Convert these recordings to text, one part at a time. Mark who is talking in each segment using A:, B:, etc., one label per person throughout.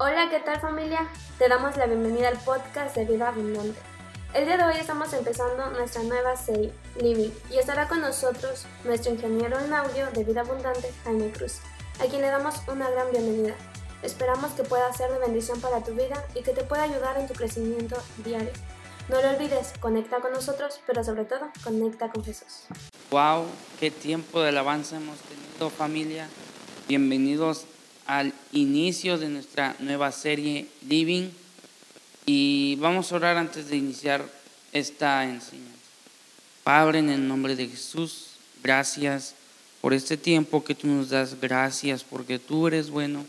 A: Hola, ¿qué tal familia? Te damos la bienvenida al podcast de Vida Abundante. El día de hoy estamos empezando nuestra nueva serie, Living, y estará con nosotros nuestro ingeniero en audio de Vida Abundante, Jaime Cruz, a quien le damos una gran bienvenida. Esperamos que pueda ser de bendición para tu vida y que te pueda ayudar en tu crecimiento diario. No lo olvides, conecta con nosotros, pero sobre todo, conecta con Jesús.
B: Wow, qué tiempo de alabanza hemos tenido familia. Bienvenidos al inicio de nuestra nueva serie Living y vamos a orar antes de iniciar esta enseñanza. Padre, en el nombre de Jesús, gracias por este tiempo que tú nos das, gracias porque tú eres bueno,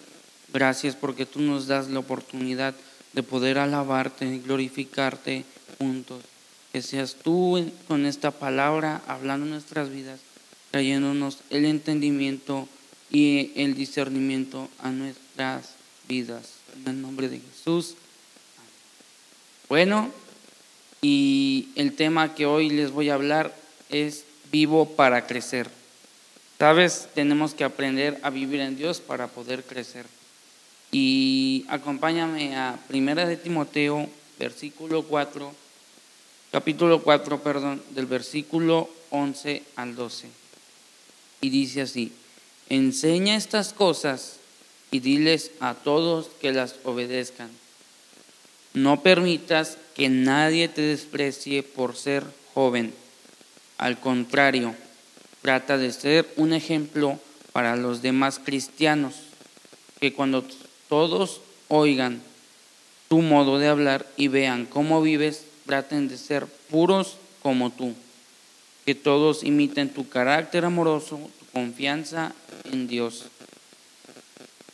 B: gracias porque tú nos das la oportunidad de poder alabarte y glorificarte juntos. Que seas tú con esta palabra hablando nuestras vidas, trayéndonos el entendimiento y el discernimiento a nuestras vidas. En el nombre de Jesús. Bueno, y el tema que hoy les voy a hablar es vivo para crecer. Sabes, tenemos que aprender a vivir en Dios para poder crecer. Y acompáñame a Primera de Timoteo, versículo 4, capítulo 4, perdón, del versículo 11 al 12. Y dice así: Enseña estas cosas y diles a todos que las obedezcan. No permitas que nadie te desprecie por ser joven. Al contrario, trata de ser un ejemplo para los demás cristianos, que cuando todos oigan tu modo de hablar y vean cómo vives, traten de ser puros como tú. Que todos imiten tu carácter amoroso, confianza en Dios.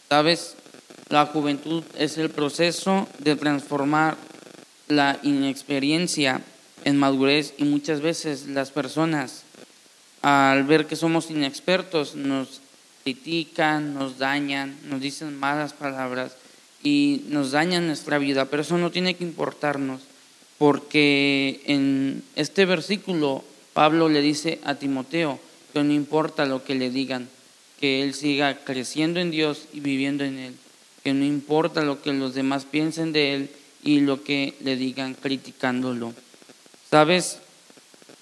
B: Sabes, la juventud es el proceso de transformar la inexperiencia en madurez y muchas veces las personas al ver que somos inexpertos nos critican, nos dañan, nos dicen malas palabras y nos dañan nuestra vida, pero eso no tiene que importarnos porque en este versículo Pablo le dice a Timoteo, que no importa lo que le digan, que él siga creciendo en Dios y viviendo en Él, que no importa lo que los demás piensen de Él y lo que le digan criticándolo. ¿Sabes?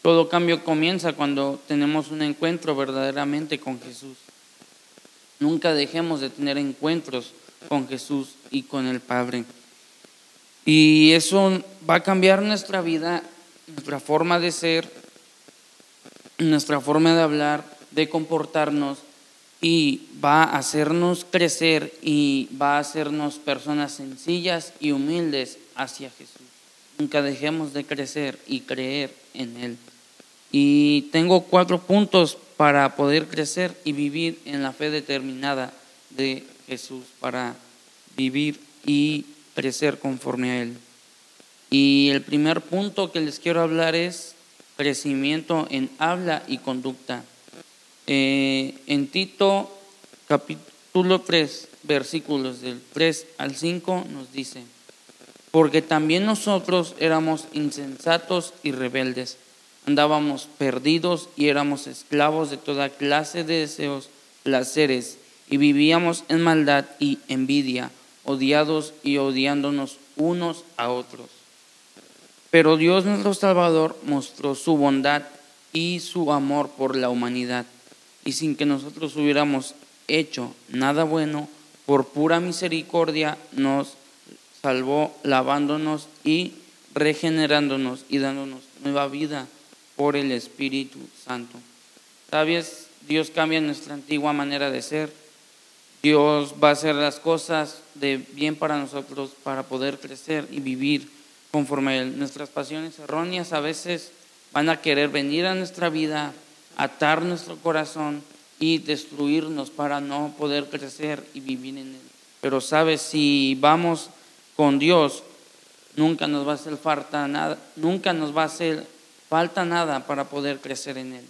B: Todo cambio comienza cuando tenemos un encuentro verdaderamente con Jesús. Nunca dejemos de tener encuentros con Jesús y con el Padre. Y eso va a cambiar nuestra vida, nuestra forma de ser, nuestra forma de hablar, de comportarnos y va a hacernos crecer y va a hacernos personas sencillas y humildes hacia Jesús. Nunca dejemos de crecer y creer en Él. Y tengo cuatro puntos para poder crecer y vivir en la fe determinada de Jesús, para vivir y crecer conforme a Él. Y el primer punto que les quiero hablar es crecimiento en habla y conducta. Eh, en Tito capítulo 3, versículos del 3 al 5 nos dice, porque también nosotros éramos insensatos y rebeldes, andábamos perdidos y éramos esclavos de toda clase de deseos, placeres, y vivíamos en maldad y envidia, odiados y odiándonos unos a otros. Pero Dios nuestro Salvador mostró su bondad y su amor por la humanidad. Y sin que nosotros hubiéramos hecho nada bueno, por pura misericordia nos salvó lavándonos y regenerándonos y dándonos nueva vida por el Espíritu Santo. ¿Sabes? Dios cambia nuestra antigua manera de ser. Dios va a hacer las cosas de bien para nosotros para poder crecer y vivir conforme Nuestras pasiones erróneas a veces van a querer venir a nuestra vida, atar nuestro corazón y destruirnos para no poder crecer y vivir en Él. Pero sabes, si vamos con Dios, nunca nos va a hacer falta nada, nunca nos va a hacer falta nada para poder crecer en Él.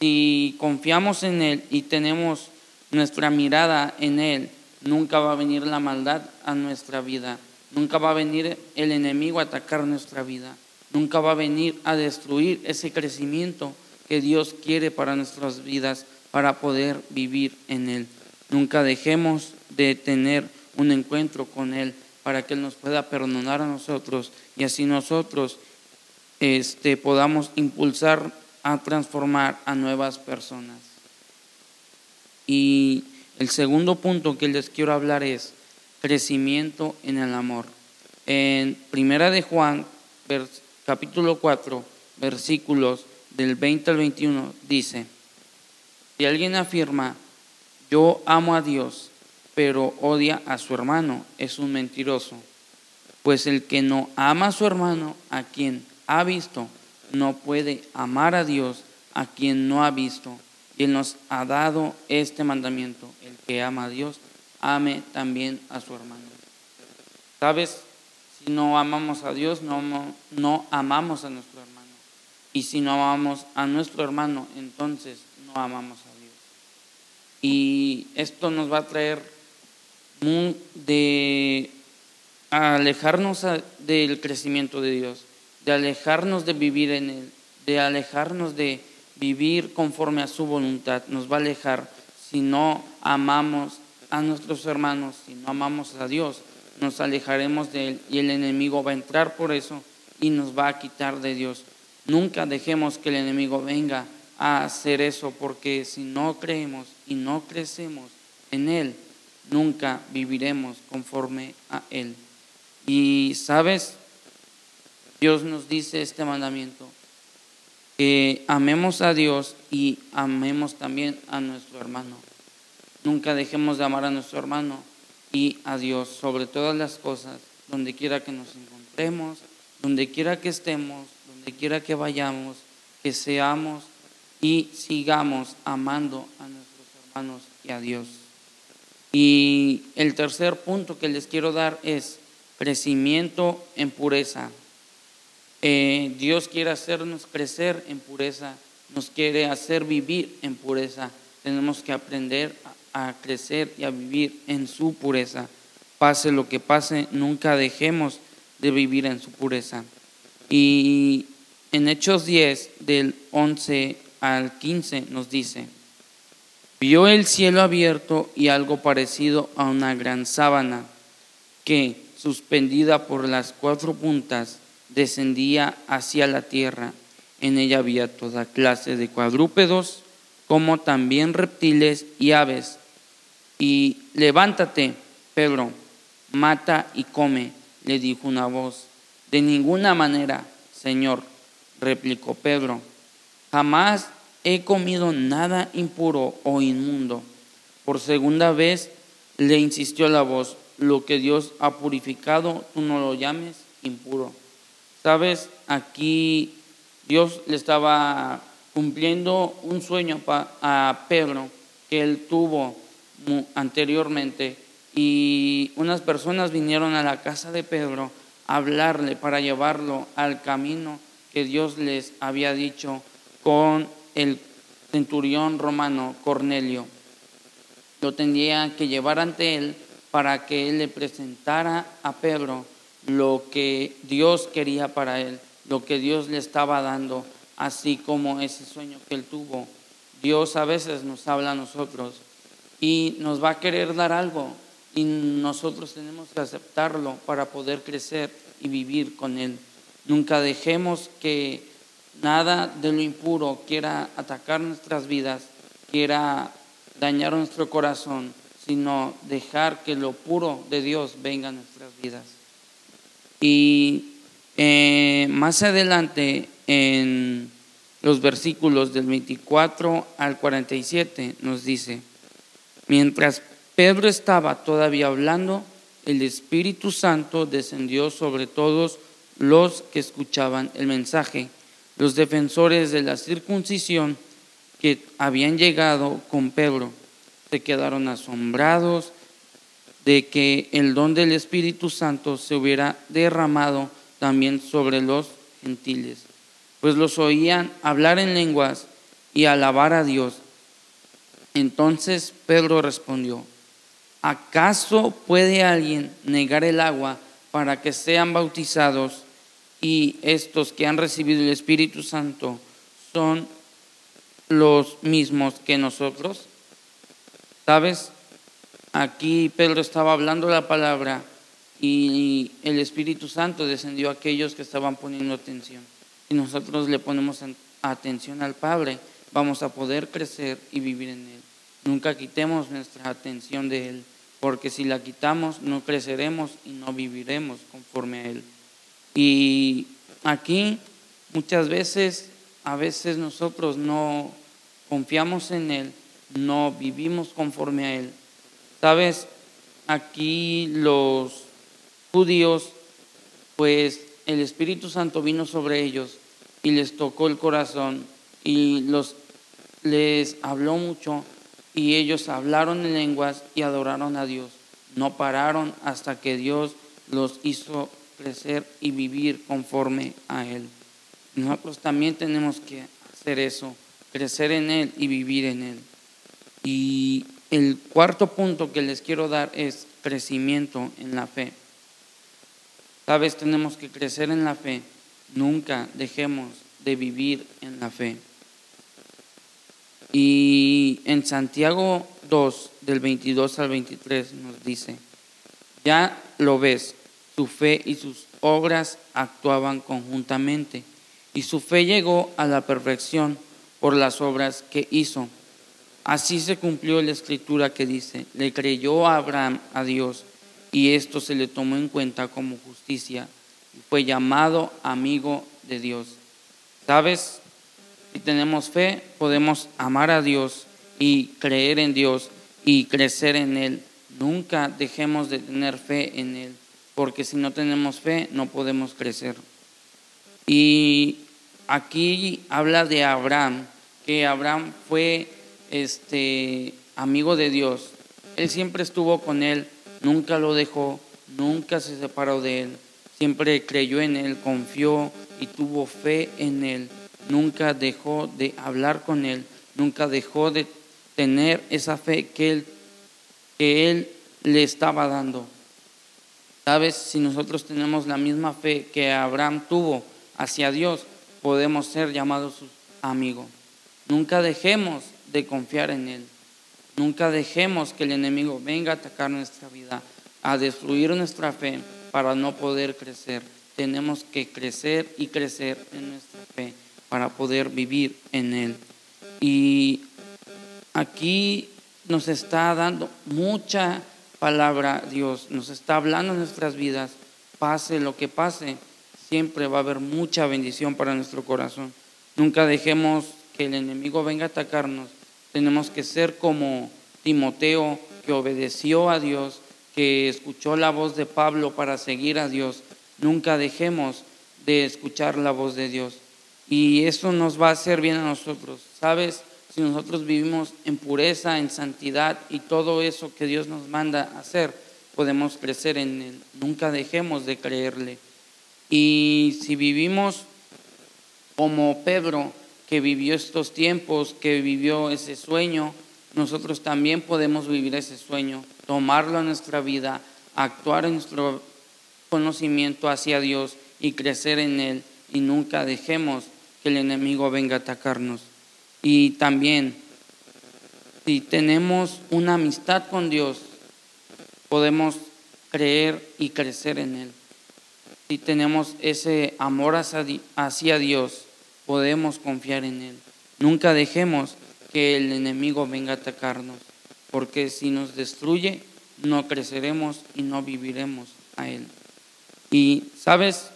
B: Si confiamos en Él y tenemos nuestra mirada en Él, nunca va a venir la maldad a nuestra vida Nunca va a venir el enemigo a atacar nuestra vida. Nunca va a venir a destruir ese crecimiento que Dios quiere para nuestras vidas, para poder vivir en Él. Nunca dejemos de tener un encuentro con Él para que Él nos pueda perdonar a nosotros y así nosotros este, podamos impulsar a transformar a nuevas personas. Y el segundo punto que les quiero hablar es crecimiento en el amor. En Primera de Juan, capítulo 4, versículos del 20 al 21, dice, si alguien afirma, yo amo a Dios, pero odia a su hermano, es un mentiroso. Pues el que no ama a su hermano, a quien ha visto, no puede amar a Dios, a quien no ha visto. Y Él nos ha dado este mandamiento. El que ama a Dios, ame también a su hermano. ¿Sabes? Si no amamos a Dios, no, no amamos a nuestro hermano. Y si no amamos a nuestro hermano, entonces no amamos a Dios. Y esto nos va a traer de alejarnos del crecimiento de Dios, de alejarnos de vivir en Él, de alejarnos de vivir conforme a su voluntad. Nos va a alejar si no amamos a nuestros hermanos, si no amamos a Dios, nos alejaremos de Él y el enemigo va a entrar por eso y nos va a quitar de Dios. Nunca dejemos que el enemigo venga a hacer eso, porque si no creemos y no crecemos en Él, nunca viviremos conforme a Él. Y sabes, Dios nos dice este mandamiento, que amemos a Dios y amemos también a nuestro hermano. Nunca dejemos de amar a nuestro hermano y a Dios sobre todas las cosas, donde quiera que nos encontremos, donde quiera que estemos, donde quiera que vayamos, que seamos y sigamos amando a nuestros hermanos y a Dios. Y el tercer punto que les quiero dar es crecimiento en pureza. Eh, Dios quiere hacernos crecer en pureza, nos quiere hacer vivir en pureza. Tenemos que aprender crecer y a vivir en su pureza. Pase lo que pase, nunca dejemos de vivir en su pureza. Y en Hechos 10, del 11 al 15, nos dice, vio el cielo abierto y algo parecido a una gran sábana que, suspendida por las cuatro puntas, descendía hacia la tierra. En ella había toda clase de cuadrúpedos, como también reptiles y aves. Y levántate, Pedro, mata y come, le dijo una voz. De ninguna manera, Señor, replicó Pedro, jamás he comido nada impuro o inmundo. Por segunda vez le insistió la voz, lo que Dios ha purificado, tú no lo llames impuro. Sabes, aquí Dios le estaba cumpliendo un sueño a Pedro que él tuvo anteriormente y unas personas vinieron a la casa de Pedro a hablarle para llevarlo al camino que Dios les había dicho con el centurión romano Cornelio. Lo tendría que llevar ante él para que él le presentara a Pedro lo que Dios quería para él, lo que Dios le estaba dando, así como ese sueño que él tuvo. Dios a veces nos habla a nosotros y nos va a querer dar algo y nosotros tenemos que aceptarlo para poder crecer y vivir con Él. Nunca dejemos que nada de lo impuro quiera atacar nuestras vidas, quiera dañar nuestro corazón, sino dejar que lo puro de Dios venga a nuestras vidas. Y eh, más adelante en los versículos del 24 al 47 nos dice, mientras Pedro estaba todavía hablando, el Espíritu Santo descendió sobre todos los que escuchaban el mensaje los defensores de la circuncisión que habían llegado con Pedro se quedaron asombrados de que el don del Espíritu Santo se hubiera derramado también sobre los gentiles, pues los oían hablar en lenguas y alabar a Dios. Entonces Pedro respondió, ¿acaso puede alguien negar el agua para que sean bautizados y estos que han recibido el Espíritu Santo son los mismos que nosotros? ¿Sabes? aquí Pedro estaba hablando la palabra y el Espíritu Santo descendió a aquellos que estaban poniendo atención. Si nosotros le ponemos atención al Padre, vamos a poder crecer y vivir en Él. Nunca quitemos nuestra atención de Él, porque si la quitamos no creceremos y no viviremos conforme a Él. Y aquí muchas veces, a veces nosotros no confiamos en Él, no vivimos conforme a Él. Sabes, aquí los judíos, pues el Espíritu Santo vino sobre ellos y les tocó el corazón y los les habló mucho y ellos hablaron en lenguas y adoraron a Dios. No pararon hasta que Dios los hizo crecer y vivir conforme a Él. Nosotros también tenemos que hacer eso, crecer en Él y vivir en Él. Y el cuarto punto que les quiero dar es crecimiento en la fe. Sabes, tenemos que crecer en la fe. Nunca dejemos de vivir en la fe. Y en Santiago 2, del 22 al 23, nos dice, ya lo ves, su fe y sus obras actuaban conjuntamente, y su fe llegó a la perfección por las obras que hizo. Así se cumplió la escritura que dice, le creyó Abraham a Dios, y esto se le tomó en cuenta como justicia, y fue llamado amigo de Dios. ¿Sabes? Si tenemos fe, podemos amar a Dios y creer en Dios y crecer en Él. Nunca dejemos de tener fe en Él, porque si no tenemos fe no podemos crecer. Y aquí habla de Abraham, que Abraham fue este amigo de Dios. Él siempre estuvo con él, nunca lo dejó, nunca se separó de él. Siempre creyó en él, confió y tuvo fe en él nunca dejó de hablar con Él, nunca dejó de tener esa fe que Él, que él le estaba dando. Sabes, si nosotros tenemos la misma fe que Abraham tuvo hacia Dios, podemos ser llamados sus amigos. Nunca dejemos de confiar en Él. Nunca dejemos que el enemigo venga a atacar nuestra vida, a destruir nuestra fe para no poder crecer. Tenemos que crecer y crecer en nuestra fe para poder vivir en Él. Y aquí nos está dando mucha palabra Dios, nos está hablando en nuestras vidas, pase lo que pase, siempre va a haber mucha bendición para nuestro corazón. Nunca dejemos que el enemigo venga a atacarnos, tenemos que ser como Timoteo, que obedeció a Dios, que escuchó la voz de Pablo para seguir a Dios. Nunca dejemos de escuchar la voz de Dios. Y eso nos va a hacer bien a nosotros. ¿Sabes? Si nosotros vivimos en pureza, en santidad y todo eso que Dios nos manda hacer, podemos crecer en Él. Nunca dejemos de creerle. Y si vivimos como Pedro, que vivió estos tiempos, que vivió ese sueño, nosotros también podemos vivir ese sueño, tomarlo en nuestra vida, actuar en nuestro conocimiento hacia Dios y crecer en Él. Y nunca dejemos que el enemigo venga a atacarnos. Y también, si tenemos una amistad con Dios, podemos creer y crecer en Él. Si tenemos ese amor hacia Dios, podemos confiar en Él. Nunca dejemos que el enemigo venga a atacarnos, porque si nos destruye, no creceremos y no viviremos a Él. Y, ¿sabes?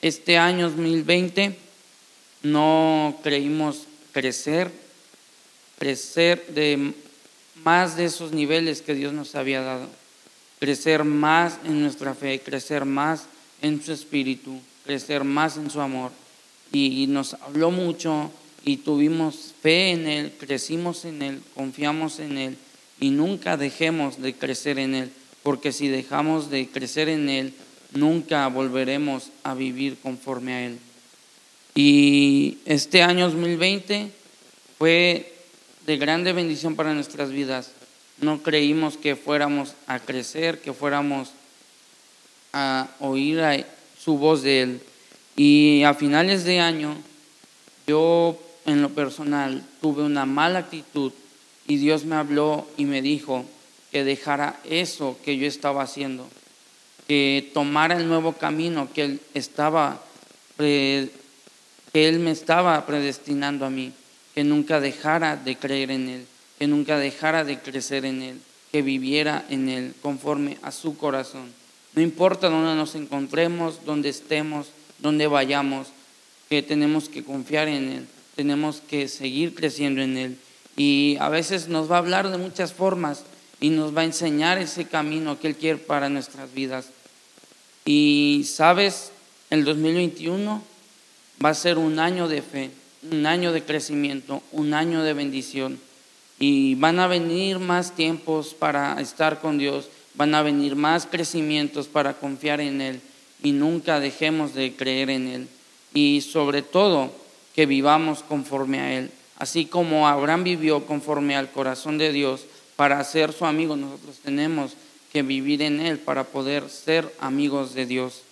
B: Este año 2020 no creímos crecer, crecer de más de esos niveles que Dios nos había dado, crecer más en nuestra fe, crecer más en su espíritu, crecer más en su amor. Y, nos habló mucho y tuvimos fe en Él, crecimos en Él, confiamos en Él y nunca dejemos de crecer en Él, porque si dejamos de crecer en Él, nunca volveremos a vivir conforme a Él. Y este año 2020 fue de grande bendición para nuestras vidas. No creímos que fuéramos a crecer, que fuéramos a oír su voz de Él. Y a finales de año, yo en lo personal tuve una mala actitud y Dios me habló y me dijo que dejara eso que yo estaba haciendo, que tomara el nuevo camino que él estaba que él me estaba predestinando a mí, que nunca dejara de creer en él, que nunca dejara de crecer en él, que viviera en él conforme a su corazón. No importa dónde nos encontremos, dónde estemos, dónde vayamos, que tenemos que confiar en él, tenemos que seguir creciendo en él. Y a veces nos va a hablar de muchas formas, y nos va a enseñar ese camino que Él quiere para nuestras vidas. Y sabes, el 2021 va a ser un año de fe, un año de crecimiento, un año de bendición. Y van a venir más tiempos para estar con Dios, van a venir más crecimientos para confiar en Él y nunca dejemos de creer en Él. Y sobre todo, que vivamos conforme a Él. Así como Abraham vivió conforme al corazón de Dios, para ser su amigo nosotros tenemos que vivir en Él para poder ser amigos de Dios.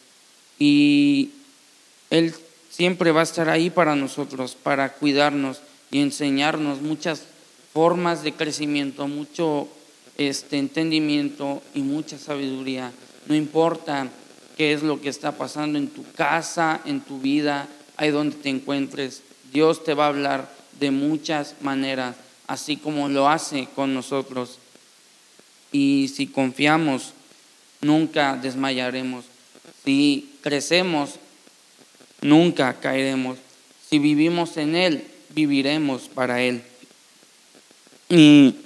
B: Y Él siempre va a estar ahí para nosotros, para cuidarnos y enseñarnos muchas formas de crecimiento, mucho este entendimiento y mucha sabiduría. No importa qué es lo que está pasando en tu casa, en tu vida, ahí donde te encuentres, Dios te va a hablar de muchas maneras así como lo hace con nosotros. Y si confiamos, nunca desmayaremos. Si crecemos, nunca caeremos. Si vivimos en Él, viviremos para Él. Y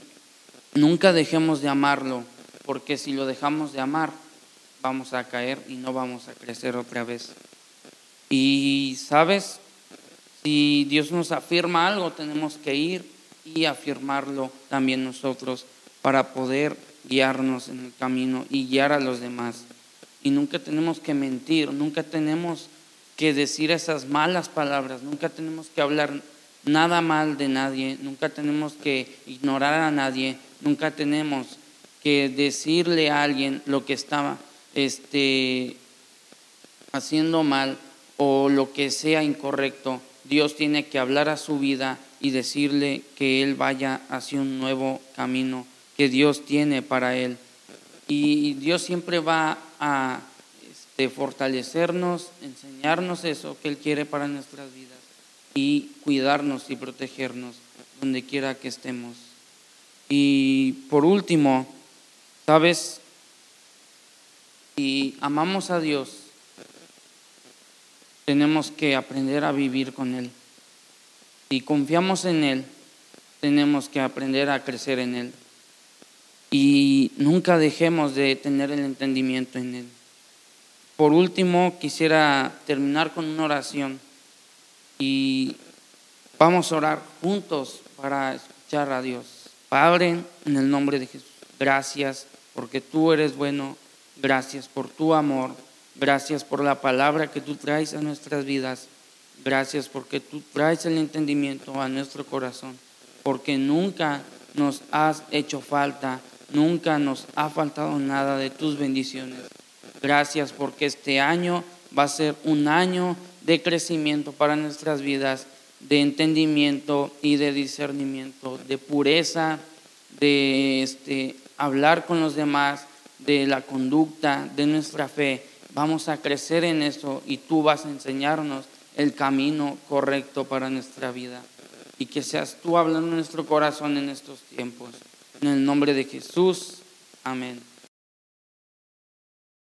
B: nunca dejemos de amarlo, porque si lo dejamos de amar, vamos a caer y no vamos a crecer otra vez. Y sabes, si Dios nos afirma algo, tenemos que ir y afirmarlo también nosotros para poder guiarnos en el camino y guiar a los demás. Y nunca tenemos que mentir, nunca tenemos que decir esas malas palabras, nunca tenemos que hablar nada mal de nadie, nunca tenemos que ignorar a nadie, nunca tenemos que decirle a alguien lo que estaba este, haciendo mal o lo que sea incorrecto. Dios tiene que hablar a su vida y decirle que él vaya hacia un nuevo camino que Dios tiene para él. Y Dios siempre va a este, fortalecernos, enseñarnos eso que Él quiere para nuestras vidas y cuidarnos y protegernos donde quiera que estemos. Y por último, ¿sabes? Si amamos a Dios, tenemos que aprender a vivir con Él. Si confiamos en Él, tenemos que aprender a crecer en Él. Y nunca dejemos de tener el entendimiento en Él. Por último, quisiera terminar con una oración y vamos a orar juntos para escuchar a Dios. Padre, en el nombre de Jesús, gracias porque tú eres bueno, gracias por tu amor, gracias por la palabra que tú traes a nuestras vidas. Gracias porque tú traes el entendimiento a nuestro corazón, porque nunca nos has hecho falta, nunca nos ha faltado nada de tus bendiciones. Gracias porque este año va a ser un año de crecimiento para nuestras vidas, de entendimiento y de discernimiento, de pureza, de este, hablar con los demás, de la conducta, de nuestra fe. Vamos a crecer en eso y tú vas a enseñarnos el camino correcto para nuestra vida. Y que seas tú hablando en nuestro corazón en estos tiempos. En el nombre de Jesús. Amén.